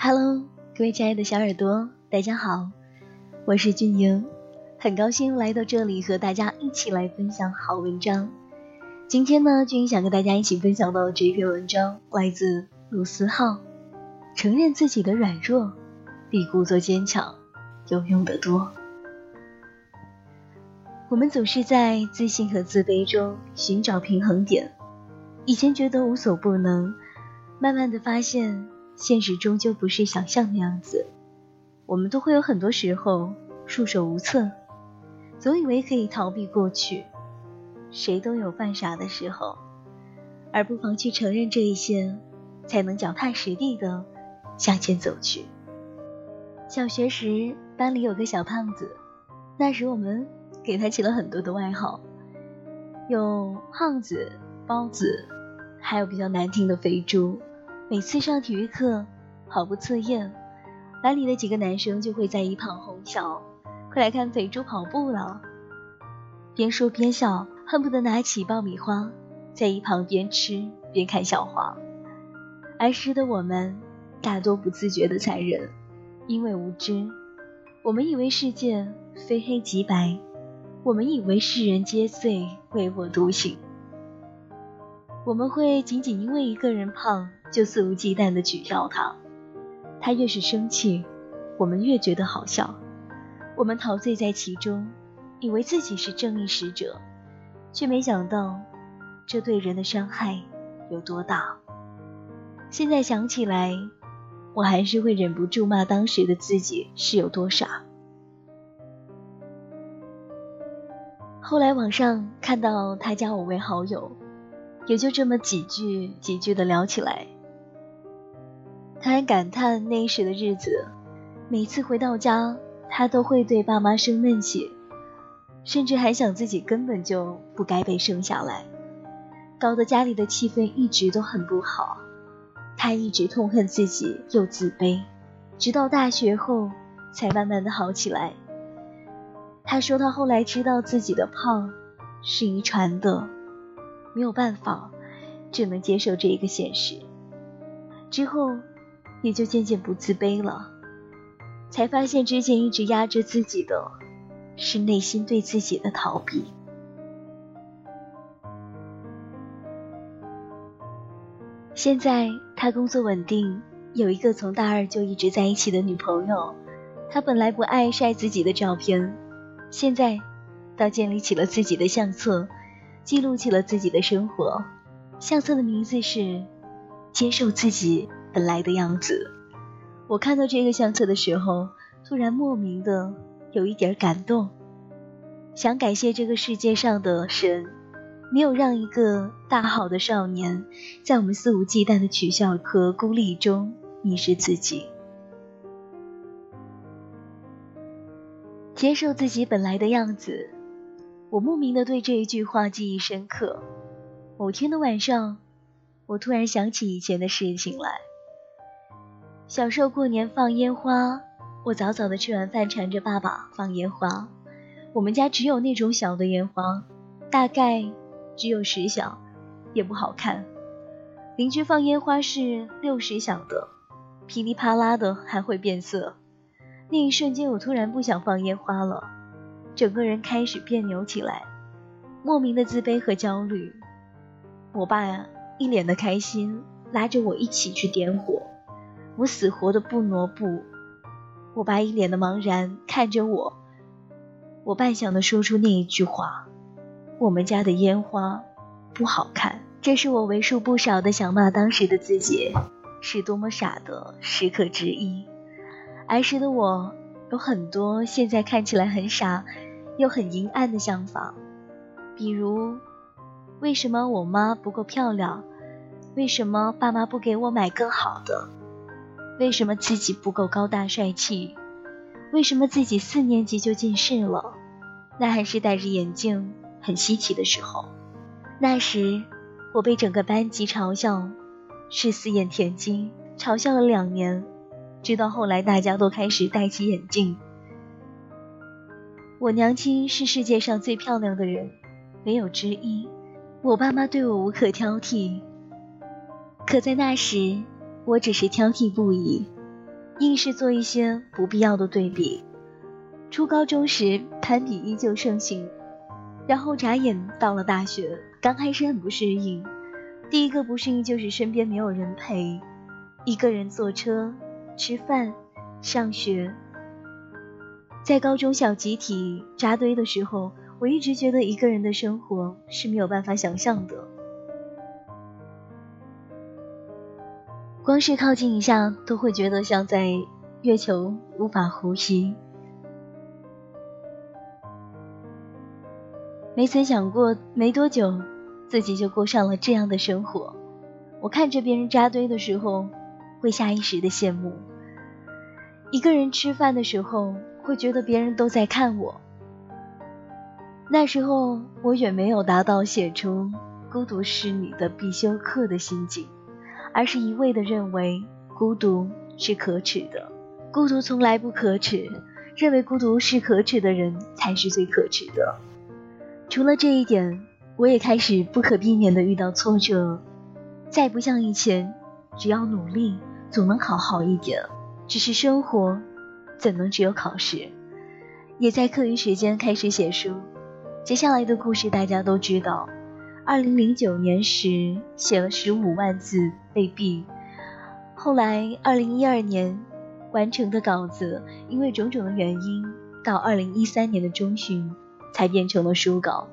Hello，各位亲爱的小耳朵，大家好，我是俊英，很高兴来到这里和大家一起来分享好文章。今天呢，俊英想跟大家一起分享到这篇文章，来自卢思浩。承认自己的软弱，比故作坚强有用得多。我们总是在自信和自卑中寻找平衡点，以前觉得无所不能，慢慢的发现。现实终究不是想象的样子，我们都会有很多时候束手无策，总以为可以逃避过去。谁都有犯傻的时候，而不妨去承认这一些，才能脚踏实地的向前走去。小学时班里有个小胖子，那时我们给他起了很多的外号，有胖子、包子，还有比较难听的肥猪。每次上体育课，跑步测验，班里的几个男生就会在一旁哄笑：“快来看肥猪跑步了！”边说边笑，恨不得拿起爆米花，在一旁边吃边看笑话。儿时的我们，大多不自觉的残忍，因为无知，我们以为世界非黑即白，我们以为世人皆醉唯我独醒。我们会仅仅因为一个人胖就肆无忌惮地取笑他，他越是生气，我们越觉得好笑。我们陶醉在其中，以为自己是正义使者，却没想到这对人的伤害有多大。现在想起来，我还是会忍不住骂当时的自己是有多傻。后来网上看到他加我为好友。也就这么几句几句的聊起来，他还感叹那时的日子，每次回到家，他都会对爸妈生闷气，甚至还想自己根本就不该被生下来，搞得家里的气氛一直都很不好。他一直痛恨自己又自卑，直到大学后才慢慢的好起来。他说他后来知道自己的胖是遗传的。没有办法，只能接受这一个现实。之后，也就渐渐不自卑了，才发现之前一直压着自己的，是内心对自己的逃避。现在他工作稳定，有一个从大二就一直在一起的女朋友。他本来不爱晒自己的照片，现在倒建立起了自己的相册。记录起了自己的生活，相册的名字是《接受自己本来的样子》。我看到这个相册的时候，突然莫名的有一点感动，想感谢这个世界上的神，没有让一个大好的少年在我们肆无忌惮的取笑和孤立中迷失自己。接受自己本来的样子。我莫名的对这一句话记忆深刻。某天的晚上，我突然想起以前的事情来。小时候过年放烟花，我早早的吃完饭，缠着爸爸放烟花。我们家只有那种小的烟花，大概只有十响，也不好看。邻居放烟花是六十响的，噼里啪啦的还会变色。那一瞬间，我突然不想放烟花了。整个人开始别扭起来，莫名的自卑和焦虑。我爸呀，一脸的开心，拉着我一起去点火，我死活的不挪步。我爸一脸的茫然看着我，我半想的说出那一句话：“我们家的烟花不好看。”这是我为数不少的想骂当时的自己是多么傻的时刻之一。儿时的我有很多现在看起来很傻。又很阴暗的想法，比如，为什么我妈不够漂亮？为什么爸妈不给我买更好的？为什么自己不够高大帅气？为什么自己四年级就近视了？那还是戴着眼镜很稀奇的时候。那时，我被整个班级嘲笑是四眼田鸡，嘲笑了两年，直到后来大家都开始戴起眼镜。我娘亲是世界上最漂亮的人，没有之一。我爸妈对我无可挑剔，可在那时，我只是挑剔不已。硬是做一些不必要的对比。初高中时攀比依旧盛行，然后眨眼到了大学，刚开始很不适应。第一个不适应就是身边没有人陪，一个人坐车、吃饭、上学。在高中小集体扎堆的时候，我一直觉得一个人的生活是没有办法想象的。光是靠近一下，都会觉得像在月球，无法呼吸。没曾想过，没多久自己就过上了这样的生活。我看着别人扎堆的时候，会下意识的羡慕；一个人吃饭的时候。会觉得别人都在看我。那时候我远没有达到写出孤独是你的必修课的心境，而是一味的认为孤独是可耻的。孤独从来不可耻，认为孤独是可耻的人才是最可耻的。除了这一点，我也开始不可避免的遇到挫折，再不像以前，只要努力总能考好一点。只是生活。怎能只有考试？也在课余时间开始写书。接下来的故事大家都知道。二零零九年时写了十五万字被毙，后来二零一二年完成的稿子，因为种种的原因，到二零一三年的中旬才变成了书稿。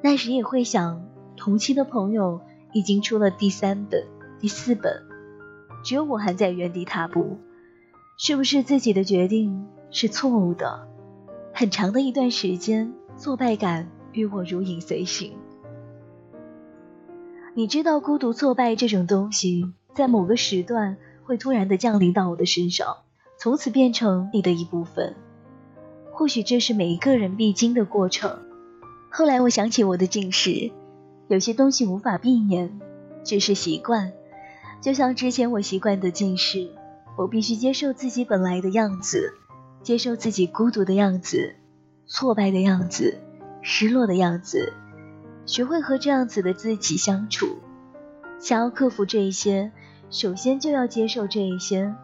那时也会想，同期的朋友已经出了第三本、第四本，只有我还在原地踏步。是不是自己的决定是错误的？很长的一段时间，挫败感与我如影随形。你知道，孤独、挫败这种东西，在某个时段会突然的降临到我的身上，从此变成你的一部分。或许这是每一个人必经的过程。后来我想起我的近视，有些东西无法避免，只是习惯。就像之前我习惯的近视。我必须接受自己本来的样子，接受自己孤独的样子、挫败的样子、失落的样子，学会和这样子的自己相处。想要克服这一些，首先就要接受这一些，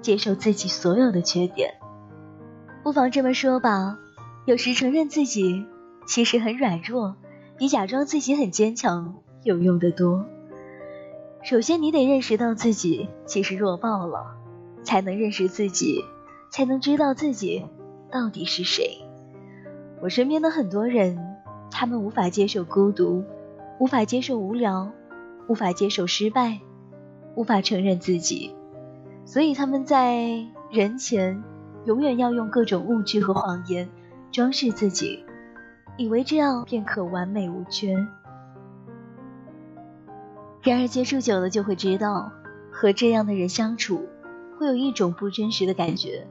接受自己所有的缺点。不妨这么说吧，有时承认自己其实很软弱，比假装自己很坚强有用得多。首先，你得认识到自己其实弱爆了。才能认识自己，才能知道自己到底是谁。我身边的很多人，他们无法接受孤独，无法接受无聊，无法接受失败，无法承认自己，所以他们在人前永远要用各种物质和谎言装饰自己，以为这样便可完美无缺。然而接触久了就会知道，和这样的人相处。会有一种不真实的感觉，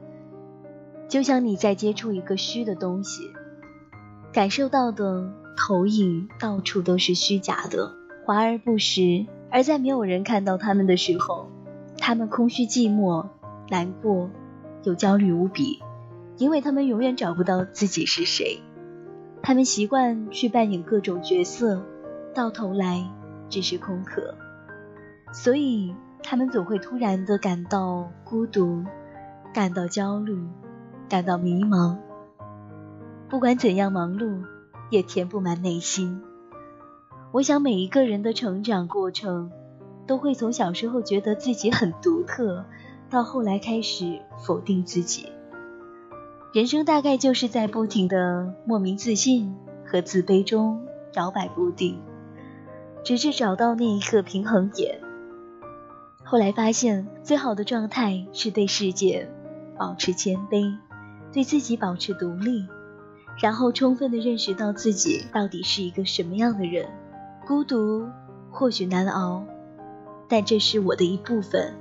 就像你在接触一个虚的东西，感受到的投影到处都是虚假的，华而不实。而在没有人看到他们的时候，他们空虚寂寞、难过又焦虑无比，因为他们永远找不到自己是谁。他们习惯去扮演各种角色，到头来只是空壳。所以。他们总会突然的感到孤独，感到焦虑，感到迷茫。不管怎样忙碌，也填不满内心。我想每一个人的成长过程，都会从小时候觉得自己很独特，到后来开始否定自己。人生大概就是在不停的莫名自信和自卑中摇摆不定，直至找到那一个平衡点。后来发现，最好的状态是对世界保持谦卑，对自己保持独立，然后充分的认识到自己到底是一个什么样的人。孤独或许难熬，但这是我的一部分。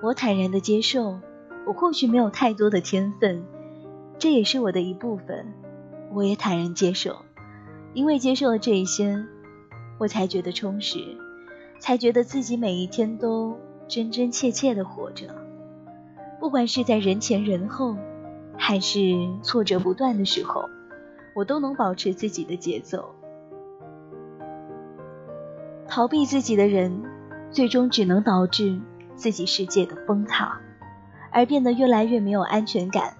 我坦然的接受，我或许没有太多的天分，这也是我的一部分。我也坦然接受，因为接受了这一些，我才觉得充实，才觉得自己每一天都。真真切切的活着，不管是在人前人后，还是挫折不断的时候，我都能保持自己的节奏。逃避自己的人，最终只能导致自己世界的崩塌，而变得越来越没有安全感。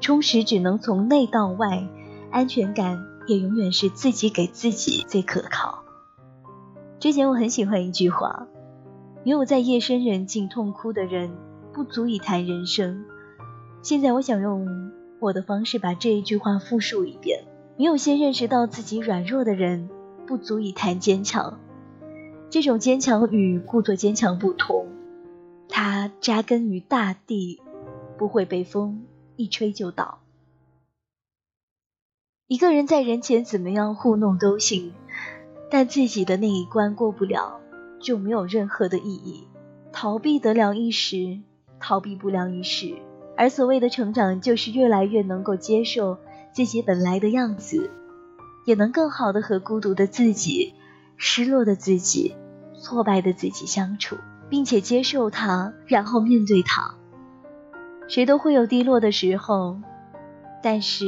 充实只能从内到外，安全感也永远是自己给自己最可靠。之前我很喜欢一句话：“没有在夜深人静痛哭的人，不足以谈人生。”现在我想用我的方式把这一句话复述一遍：没有先认识到自己软弱的人，不足以谈坚强。这种坚强与故作坚强不同，它扎根于大地，不会被风一吹就倒。一个人在人前怎么样糊弄都行，但自己的那一关过不了，就没有任何的意义。逃避得了一时，逃避不了一世。而所谓的成长，就是越来越能够接受自己本来的样子，也能更好的和孤独的自己、失落的自己。挫败的自己相处，并且接受它，然后面对它。谁都会有低落的时候，但是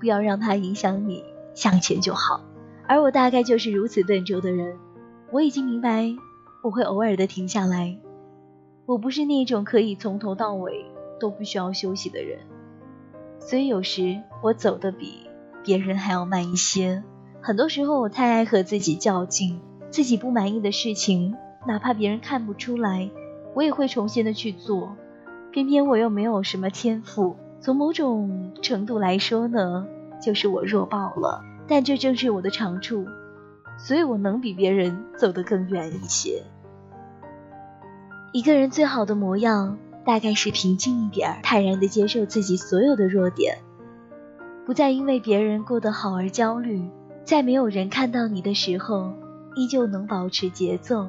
不要让它影响你向前就好。而我大概就是如此笨拙的人。我已经明白，我会偶尔的停下来。我不是那种可以从头到尾都不需要休息的人，所以有时我走的比别人还要慢一些。很多时候，我太爱和自己较劲。自己不满意的事情，哪怕别人看不出来，我也会重新的去做。偏偏我又没有什么天赋，从某种程度来说呢，就是我弱爆了。但这正是我的长处，所以我能比别人走得更远一些。一个人最好的模样，大概是平静一点，坦然的接受自己所有的弱点，不再因为别人过得好而焦虑，在没有人看到你的时候。依旧能保持节奏，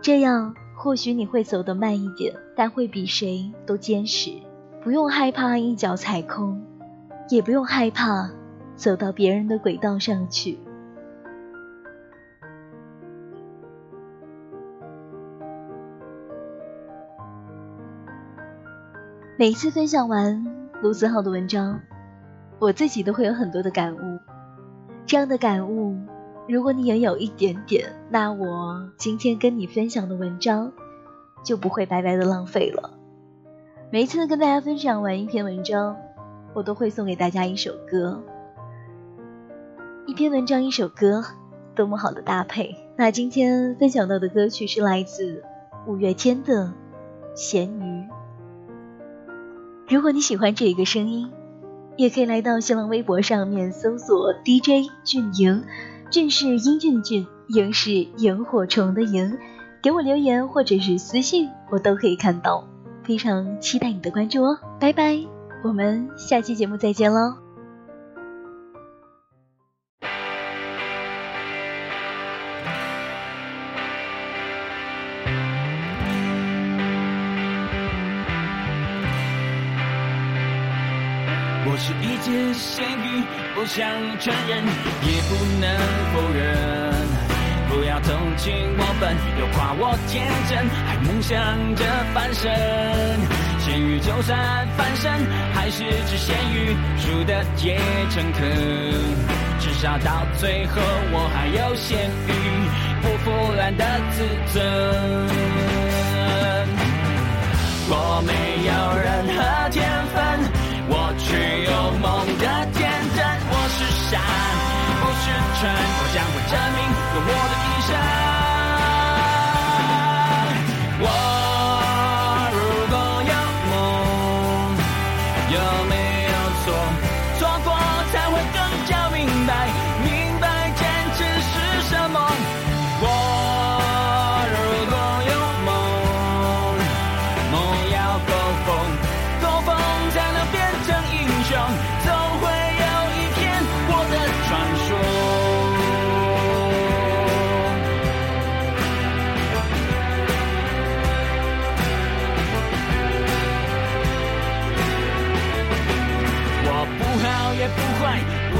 这样或许你会走得慢一点，但会比谁都坚实。不用害怕一脚踩空，也不用害怕走到别人的轨道上去。每次分享完卢子浩的文章，我自己都会有很多的感悟，这样的感悟。如果你也有一点点，那我今天跟你分享的文章就不会白白的浪费了。每一次跟大家分享完一篇文章，我都会送给大家一首歌。一篇文章，一首歌，多么好的搭配！那今天分享到的歌曲是来自五月天的《咸鱼》。如果你喜欢这一个声音，也可以来到新浪微博上面搜索 DJ 俊莹。俊是英俊俊，莹是萤火虫的萤，给我留言或者是私信，我都可以看到。非常期待你的关注哦，拜拜，我们下期节目再见喽。只咸鱼，不想承认，也不能否认。不要同情我笨，又夸我天真，还梦想着翻身。咸鱼就算翻身，还是只咸鱼，输的也诚恳。至少到最后，我还有咸鱼不腐烂的自尊。我没有任何天分。只有梦的天真，我是傻，不是蠢，我将会证明用我的一生。我如果有梦，有没有错？错过才会更加明白，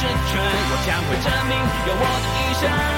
我将会证明用我的一生。